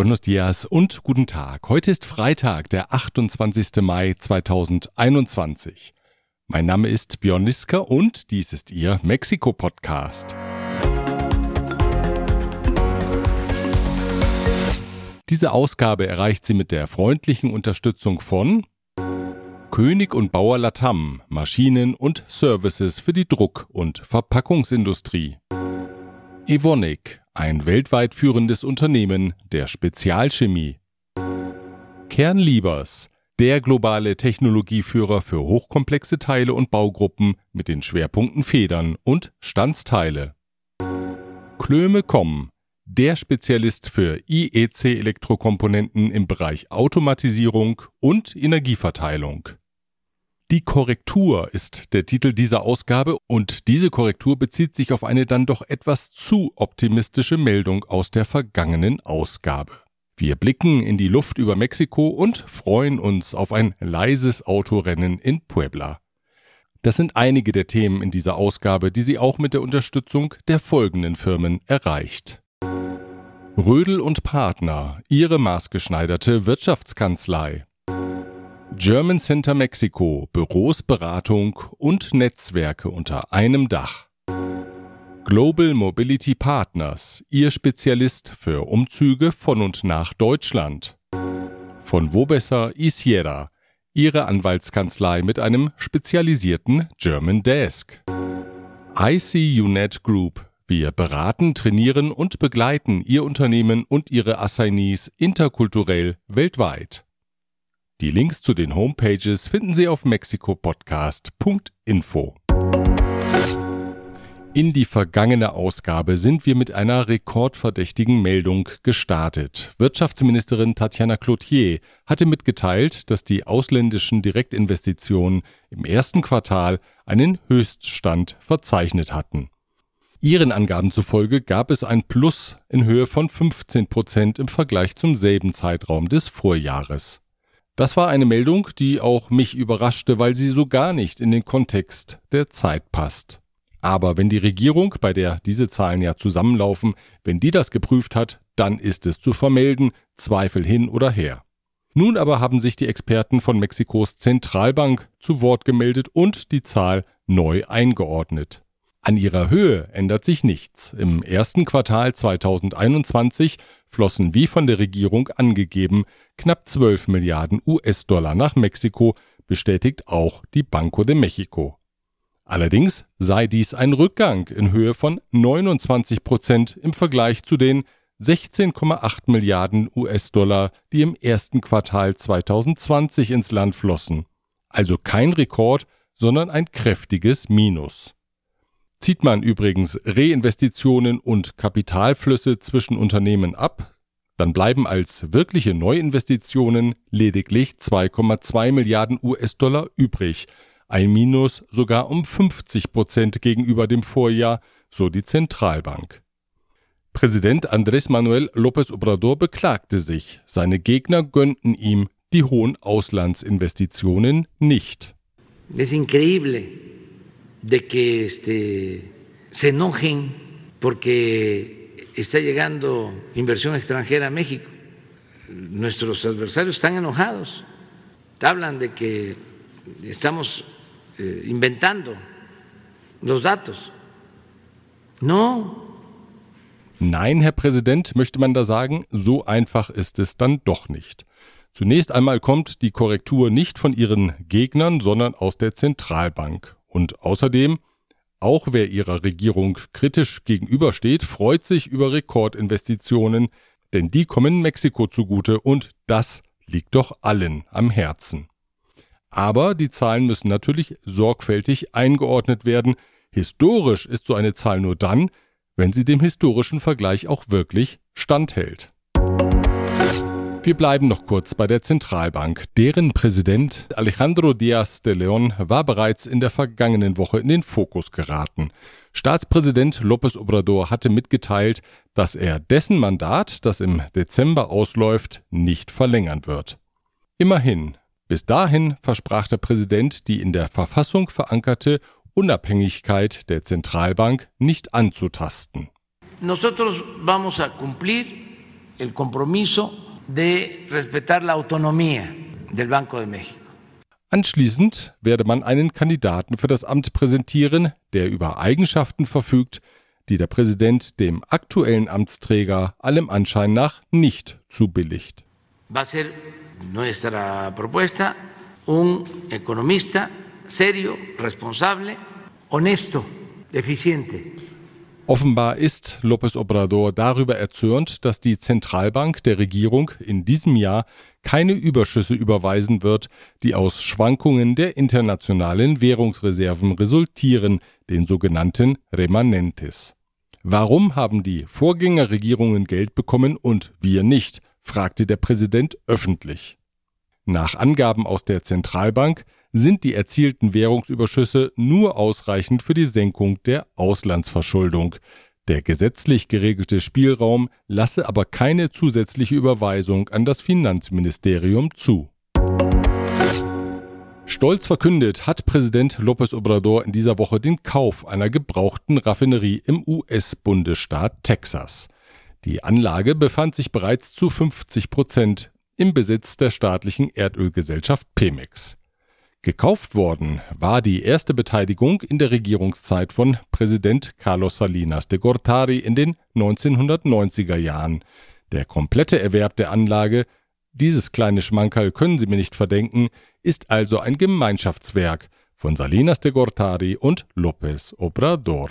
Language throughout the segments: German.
Buenos dias und guten Tag. Heute ist Freitag, der 28. Mai 2021. Mein Name ist Björn Liska und dies ist Ihr Mexiko-Podcast. Diese Ausgabe erreicht sie mit der freundlichen Unterstützung von König und Bauer Latam, Maschinen und Services für die Druck- und Verpackungsindustrie. Evonik, ein weltweit führendes Unternehmen der Spezialchemie. Kernliebers, der globale Technologieführer für hochkomplexe Teile und Baugruppen mit den Schwerpunkten Federn und Standsteile. Klöme.com, der Spezialist für IEC-Elektrokomponenten im Bereich Automatisierung und Energieverteilung. Die Korrektur ist der Titel dieser Ausgabe und diese Korrektur bezieht sich auf eine dann doch etwas zu optimistische Meldung aus der vergangenen Ausgabe. Wir blicken in die Luft über Mexiko und freuen uns auf ein leises Autorennen in Puebla. Das sind einige der Themen in dieser Ausgabe, die sie auch mit der Unterstützung der folgenden Firmen erreicht. Rödel und Partner, ihre maßgeschneiderte Wirtschaftskanzlei. German Center Mexiko, Büros, Beratung und Netzwerke unter einem Dach. Global Mobility Partners, Ihr Spezialist für Umzüge von und nach Deutschland. Von Wobesser Isiera, Ihre Anwaltskanzlei mit einem spezialisierten German Desk. ICUNET Group, wir beraten, trainieren und begleiten Ihr Unternehmen und Ihre Assignees interkulturell weltweit. Die Links zu den Homepages finden Sie auf mexikopodcast.info. In die vergangene Ausgabe sind wir mit einer rekordverdächtigen Meldung gestartet. Wirtschaftsministerin Tatjana Cloutier hatte mitgeteilt, dass die ausländischen Direktinvestitionen im ersten Quartal einen Höchststand verzeichnet hatten. Ihren Angaben zufolge gab es ein Plus in Höhe von 15 Prozent im Vergleich zum selben Zeitraum des Vorjahres. Das war eine Meldung, die auch mich überraschte, weil sie so gar nicht in den Kontext der Zeit passt. Aber wenn die Regierung, bei der diese Zahlen ja zusammenlaufen, wenn die das geprüft hat, dann ist es zu vermelden, Zweifel hin oder her. Nun aber haben sich die Experten von Mexikos Zentralbank zu Wort gemeldet und die Zahl neu eingeordnet. An ihrer Höhe ändert sich nichts. Im ersten Quartal 2021 flossen wie von der Regierung angegeben knapp 12 Milliarden US-Dollar nach Mexiko, bestätigt auch die Banco de Mexico. Allerdings sei dies ein Rückgang in Höhe von 29 Prozent im Vergleich zu den 16,8 Milliarden US-Dollar, die im ersten Quartal 2020 ins Land flossen. Also kein Rekord, sondern ein kräftiges Minus. Zieht man übrigens Reinvestitionen und Kapitalflüsse zwischen Unternehmen ab, dann bleiben als wirkliche Neuinvestitionen lediglich 2,2 Milliarden US-Dollar übrig, ein Minus sogar um 50 Prozent gegenüber dem Vorjahr, so die Zentralbank. Präsident Andrés Manuel López Obrador beklagte sich, seine Gegner gönnten ihm die hohen Auslandsinvestitionen nicht. Es increíble de que este, se enojen porque está llegando inversión extranjera a México. Nuestros adversarios están enojados, hablan de que estamos eh, inventando los datos. No. Nein, Herr Präsident, möchte man da sagen, so einfach ist es dann doch nicht. Zunächst einmal kommt die Korrektur nicht von Ihren Gegnern, sondern aus der Zentralbank. Und außerdem, auch wer ihrer Regierung kritisch gegenübersteht, freut sich über Rekordinvestitionen, denn die kommen Mexiko zugute und das liegt doch allen am Herzen. Aber die Zahlen müssen natürlich sorgfältig eingeordnet werden. Historisch ist so eine Zahl nur dann, wenn sie dem historischen Vergleich auch wirklich standhält. Wir bleiben noch kurz bei der Zentralbank. Deren Präsident Alejandro Díaz de León war bereits in der vergangenen Woche in den Fokus geraten. Staatspräsident López Obrador hatte mitgeteilt, dass er dessen Mandat, das im Dezember ausläuft, nicht verlängern wird. Immerhin, bis dahin versprach der Präsident die in der Verfassung verankerte Unabhängigkeit der Zentralbank nicht anzutasten. Nosotros vamos a cumplir el compromiso de respetar la autonomía del Banco de México. Anschließend werde man einen Kandidaten für das Amt präsentieren, der über Eigenschaften verfügt, die der Präsident dem aktuellen Amtsträger allem Anschein nach nicht zubilligt. Va a ser nuestra propuesta un economista serio, responsable, honesto, eficiente. Offenbar ist López Obrador darüber erzürnt, dass die Zentralbank der Regierung in diesem Jahr keine Überschüsse überweisen wird, die aus Schwankungen der internationalen Währungsreserven resultieren, den sogenannten Remanentes. Warum haben die Vorgängerregierungen Geld bekommen und wir nicht? fragte der Präsident öffentlich. Nach Angaben aus der Zentralbank sind die erzielten Währungsüberschüsse nur ausreichend für die Senkung der Auslandsverschuldung. Der gesetzlich geregelte Spielraum lasse aber keine zusätzliche Überweisung an das Finanzministerium zu. Stolz verkündet hat Präsident López Obrador in dieser Woche den Kauf einer gebrauchten Raffinerie im US-Bundesstaat Texas. Die Anlage befand sich bereits zu 50 Prozent im Besitz der staatlichen Erdölgesellschaft Pemex. Gekauft worden war die erste Beteiligung in der Regierungszeit von Präsident Carlos Salinas de Gortari in den 1990er Jahren. Der komplette Erwerb der Anlage, dieses kleine Schmankerl können Sie mir nicht verdenken, ist also ein Gemeinschaftswerk von Salinas de Gortari und López Obrador.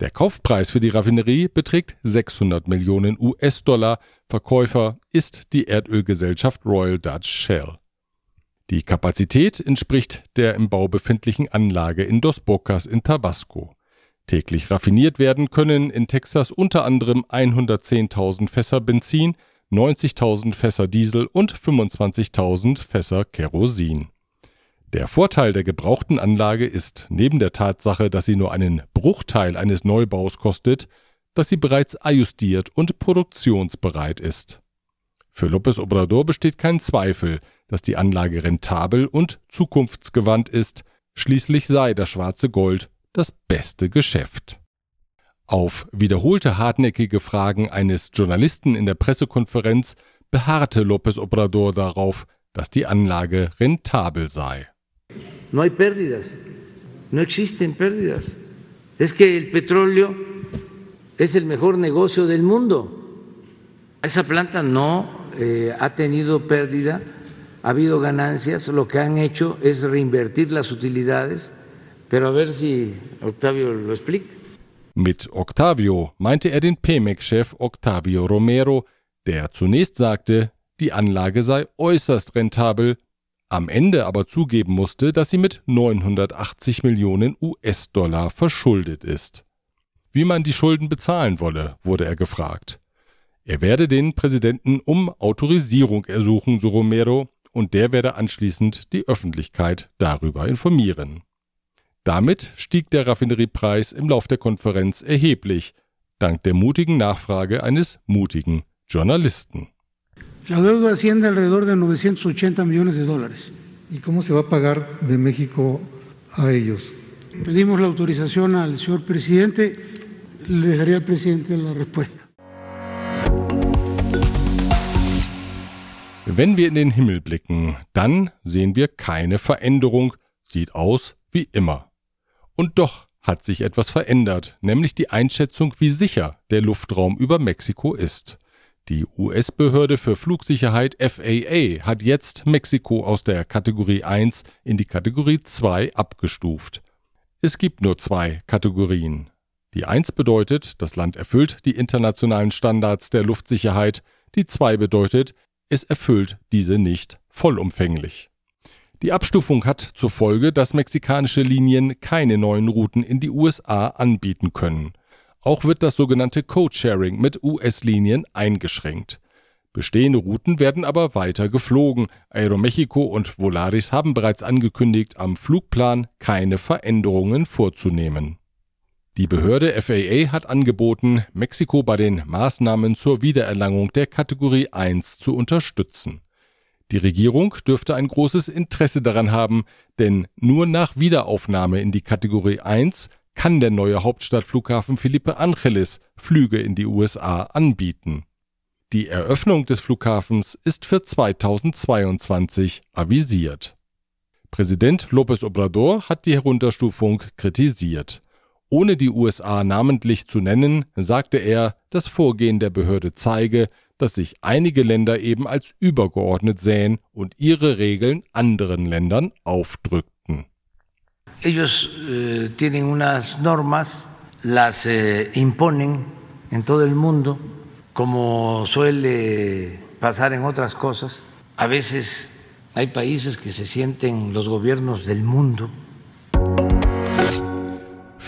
Der Kaufpreis für die Raffinerie beträgt 600 Millionen US-Dollar. Verkäufer ist die Erdölgesellschaft Royal Dutch Shell. Die Kapazität entspricht der im Bau befindlichen Anlage in Dos Bocas in Tabasco. Täglich raffiniert werden können in Texas unter anderem 110.000 Fässer Benzin, 90.000 Fässer Diesel und 25.000 Fässer Kerosin. Der Vorteil der gebrauchten Anlage ist neben der Tatsache, dass sie nur einen Bruchteil eines Neubaus kostet, dass sie bereits ajustiert und produktionsbereit ist. Für López Obrador besteht kein Zweifel, dass die Anlage rentabel und zukunftsgewandt ist, schließlich sei das schwarze Gold das beste Geschäft. Auf wiederholte hartnäckige Fragen eines Journalisten in der Pressekonferenz beharrte López Obrador darauf, dass die Anlage rentabel sei. No hay pérdidas, no existen pérdidas. Es que el petróleo es el mejor negocio del mundo. Esa planta no eh, ha tenido pérdida ha habido ganancias, lo que han hecho es reinvertir las utilidades, pero a ver si Octavio lo explica. Mit Octavio meinte er den Pemex-Chef Octavio Romero, der zunächst sagte, die Anlage sei äußerst rentabel, am Ende aber zugeben musste, dass sie mit 980 Millionen US-Dollar verschuldet ist. Wie man die Schulden bezahlen wolle, wurde er gefragt. Er werde den Präsidenten um Autorisierung ersuchen, so Romero, und der werde anschließend die Öffentlichkeit darüber informieren. Damit stieg der Raffineriepreis im Lauf der Konferenz erheblich, dank der mutigen Nachfrage eines mutigen Journalisten. La deuda asciende alrededor de 980 millones de dólares. ¿Y cómo se va a pagar de México a ellos? Pedimos la autorización al señor presidente, le dejaría al presidente la respuesta. Wenn wir in den Himmel blicken, dann sehen wir keine Veränderung, sieht aus wie immer. Und doch hat sich etwas verändert, nämlich die Einschätzung, wie sicher der Luftraum über Mexiko ist. Die US-Behörde für Flugsicherheit FAA hat jetzt Mexiko aus der Kategorie 1 in die Kategorie 2 abgestuft. Es gibt nur zwei Kategorien. Die 1 bedeutet, das Land erfüllt die internationalen Standards der Luftsicherheit, die 2 bedeutet, es erfüllt diese nicht vollumfänglich. Die Abstufung hat zur Folge, dass mexikanische Linien keine neuen Routen in die USA anbieten können. Auch wird das sogenannte Code-Sharing mit US-Linien eingeschränkt. Bestehende Routen werden aber weiter geflogen. Aeromexico und Volaris haben bereits angekündigt, am Flugplan keine Veränderungen vorzunehmen. Die Behörde FAA hat angeboten, Mexiko bei den Maßnahmen zur Wiedererlangung der Kategorie 1 zu unterstützen. Die Regierung dürfte ein großes Interesse daran haben, denn nur nach Wiederaufnahme in die Kategorie 1 kann der neue Hauptstadtflughafen Felipe Angeles Flüge in die USA anbieten. Die Eröffnung des Flughafens ist für 2022 avisiert. Präsident López Obrador hat die Herunterstufung kritisiert. Ohne die USA namentlich zu nennen, sagte er, das Vorgehen der Behörde zeige, dass sich einige Länder eben als übergeordnet sähen und ihre Regeln anderen Ländern aufdrückten. Ellos eh, tienen unas normas, las eh, imponen en todo el mundo, como suele pasar en otras cosas. A veces hay países que se sienten los gobiernos del mundo.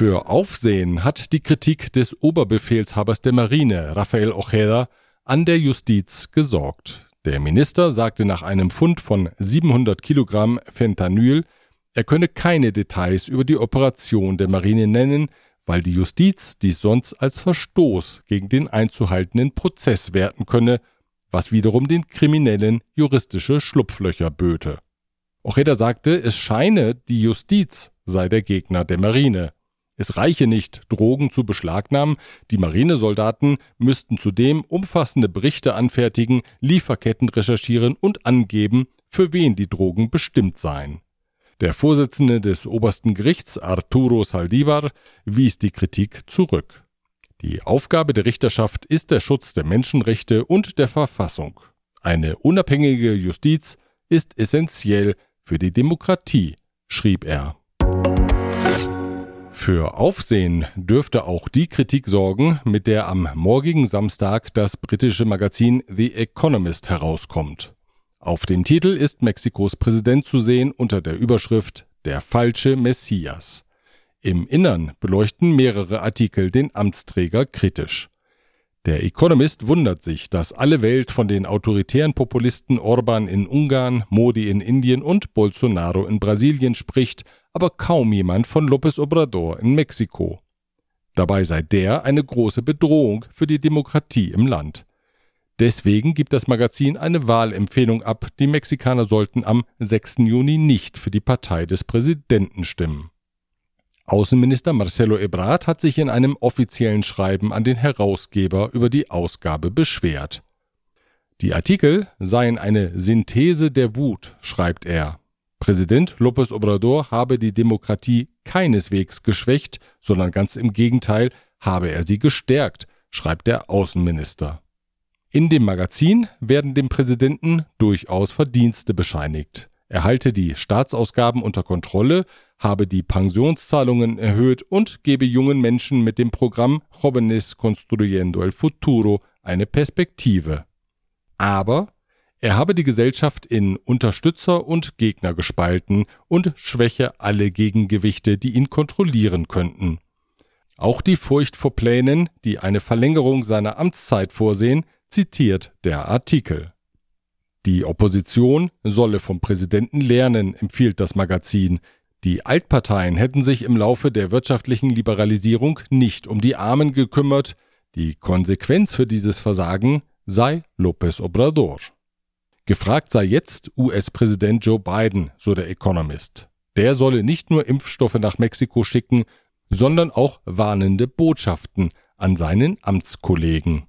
Für Aufsehen hat die Kritik des Oberbefehlshabers der Marine, Rafael Ojeda, an der Justiz gesorgt. Der Minister sagte nach einem Fund von 700 Kilogramm Fentanyl, er könne keine Details über die Operation der Marine nennen, weil die Justiz dies sonst als Verstoß gegen den einzuhaltenden Prozess werten könne, was wiederum den Kriminellen juristische Schlupflöcher böte. Ojeda sagte, es scheine, die Justiz sei der Gegner der Marine. Es reiche nicht, Drogen zu beschlagnahmen, die Marinesoldaten müssten zudem umfassende Berichte anfertigen, Lieferketten recherchieren und angeben, für wen die Drogen bestimmt seien. Der Vorsitzende des obersten Gerichts, Arturo Saldivar, wies die Kritik zurück. Die Aufgabe der Richterschaft ist der Schutz der Menschenrechte und der Verfassung. Eine unabhängige Justiz ist essentiell für die Demokratie, schrieb er. Für Aufsehen dürfte auch die Kritik sorgen, mit der am morgigen Samstag das britische Magazin The Economist herauskommt. Auf dem Titel ist Mexikos Präsident zu sehen unter der Überschrift Der falsche Messias. Im Innern beleuchten mehrere Artikel den Amtsträger kritisch. Der Economist wundert sich, dass alle Welt von den autoritären Populisten Orban in Ungarn, Modi in Indien und Bolsonaro in Brasilien spricht, aber kaum jemand von López Obrador in Mexiko. Dabei sei der eine große Bedrohung für die Demokratie im Land. Deswegen gibt das Magazin eine Wahlempfehlung ab, die Mexikaner sollten am 6. Juni nicht für die Partei des Präsidenten stimmen. Außenminister Marcelo Ebrard hat sich in einem offiziellen Schreiben an den Herausgeber über die Ausgabe beschwert. Die Artikel seien eine Synthese der Wut, schreibt er. Präsident López Obrador habe die Demokratie keineswegs geschwächt, sondern ganz im Gegenteil habe er sie gestärkt, schreibt der Außenminister. In dem Magazin werden dem Präsidenten durchaus Verdienste bescheinigt. Er halte die Staatsausgaben unter Kontrolle, habe die Pensionszahlungen erhöht und gebe jungen Menschen mit dem Programm Jóvenes Construyendo el Futuro eine Perspektive. Aber er habe die Gesellschaft in Unterstützer und Gegner gespalten und schwäche alle Gegengewichte, die ihn kontrollieren könnten. Auch die Furcht vor Plänen, die eine Verlängerung seiner Amtszeit vorsehen, zitiert der Artikel. Die Opposition solle vom Präsidenten lernen, empfiehlt das Magazin. Die Altparteien hätten sich im Laufe der wirtschaftlichen Liberalisierung nicht um die Armen gekümmert. Die Konsequenz für dieses Versagen sei López Obrador. Gefragt sei jetzt US-Präsident Joe Biden, so der Economist. Der solle nicht nur Impfstoffe nach Mexiko schicken, sondern auch warnende Botschaften an seinen Amtskollegen.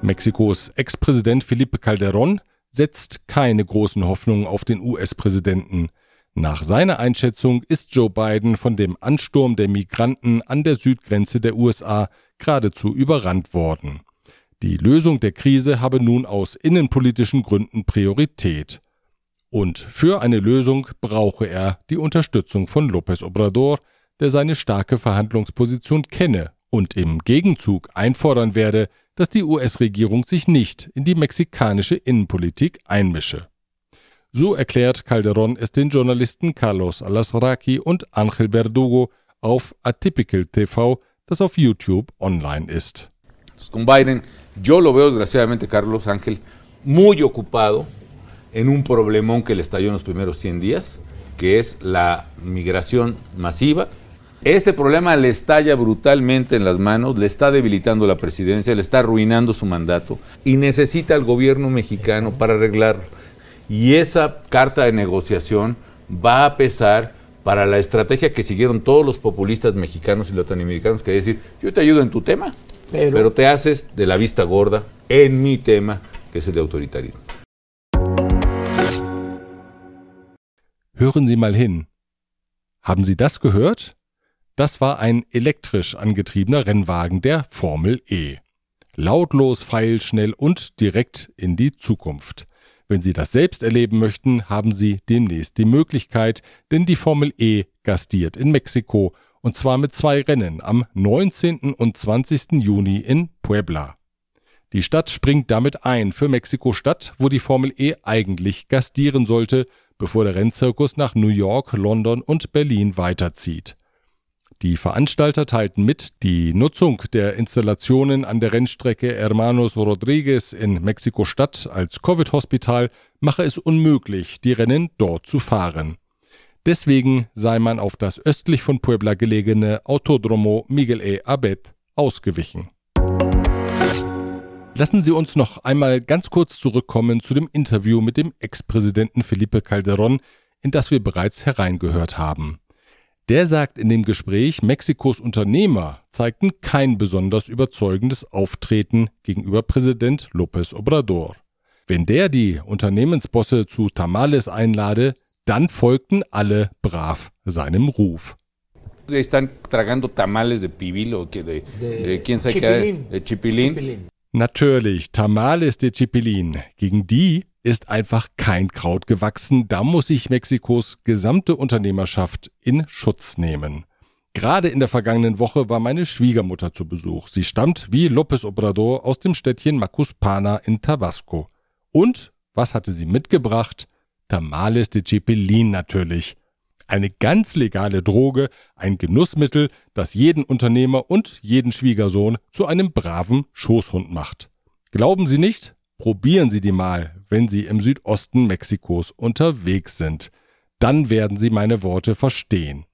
Mexikos Ex-Präsident Felipe Calderón setzt keine großen Hoffnungen auf den US-Präsidenten. Nach seiner Einschätzung ist Joe Biden von dem Ansturm der Migranten an der Südgrenze der USA geradezu überrannt worden. Die Lösung der Krise habe nun aus innenpolitischen Gründen Priorität. Und für eine Lösung brauche er die Unterstützung von López Obrador, der seine starke Verhandlungsposition kenne und im Gegenzug einfordern werde, dass die US-Regierung sich nicht in die mexikanische Innenpolitik einmische. So erklärt Calderón es den Journalisten Carlos Alasraqui und Ángel Verdugo auf Atypical TV, das auf YouTube online ist. Con Biden Yo lo veo, desgraciadamente, Carlos Ángel, muy ocupado en un problemón que le estalló en los primeros 100 días, que es la migración masiva. Ese problema le estalla brutalmente en las manos, le está debilitando la presidencia, le está arruinando su mandato y necesita al gobierno mexicano para arreglarlo. Y esa carta de negociación va a pesar para la estrategia que siguieron todos los populistas mexicanos y latinoamericanos, que es decir, yo te ayudo en tu tema, Pero, Pero te haces de la vista gorda en mi tema, que es el de autoritarismo. Hören Sie mal hin. Haben Sie das gehört? Das war ein elektrisch angetriebener Rennwagen der Formel E. Lautlos, feilschnell und direkt in die Zukunft. Wenn Sie das selbst erleben möchten, haben Sie demnächst die Möglichkeit, denn die Formel E gastiert in Mexiko und zwar mit zwei Rennen am 19. und 20. Juni in Puebla. Die Stadt springt damit ein für Mexiko-Stadt, wo die Formel E eigentlich gastieren sollte, bevor der Rennzirkus nach New York, London und Berlin weiterzieht. Die Veranstalter teilten mit, die Nutzung der Installationen an der Rennstrecke Hermanos Rodriguez in Mexiko-Stadt als Covid-Hospital mache es unmöglich, die Rennen dort zu fahren. Deswegen sei man auf das östlich von Puebla gelegene Autodromo Miguel E. Abed ausgewichen. Lassen Sie uns noch einmal ganz kurz zurückkommen zu dem Interview mit dem Ex-Präsidenten Felipe Calderón, in das wir bereits hereingehört haben. Der sagt in dem Gespräch, Mexikos Unternehmer zeigten kein besonders überzeugendes Auftreten gegenüber Präsident López Obrador. Wenn der die Unternehmensbosse zu Tamales einlade, dann folgten alle brav seinem Ruf. Están tragando tamales de pibil o de, de, de quién sabe qué, de chipilín. chipilín. Natürlich, Tamales de Chipilin. Gegen die ist einfach kein Kraut gewachsen. Da muss sich Mexikos gesamte Unternehmerschaft in Schutz nehmen. Gerade in der vergangenen Woche war meine Schwiegermutter zu Besuch. Sie stammt wie López Obrador aus dem Städtchen Macuspana in Tabasco. Und was hatte sie mitgebracht? Tamales de Chipilin natürlich. Eine ganz legale Droge, ein Genussmittel, das jeden Unternehmer und jeden Schwiegersohn zu einem braven Schoßhund macht. Glauben Sie nicht? Probieren Sie die mal, wenn Sie im Südosten Mexikos unterwegs sind. Dann werden Sie meine Worte verstehen.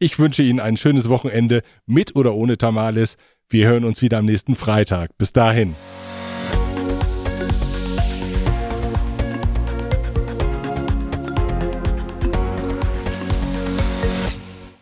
Ich wünsche Ihnen ein schönes Wochenende mit oder ohne Tamales. Wir hören uns wieder am nächsten Freitag. Bis dahin.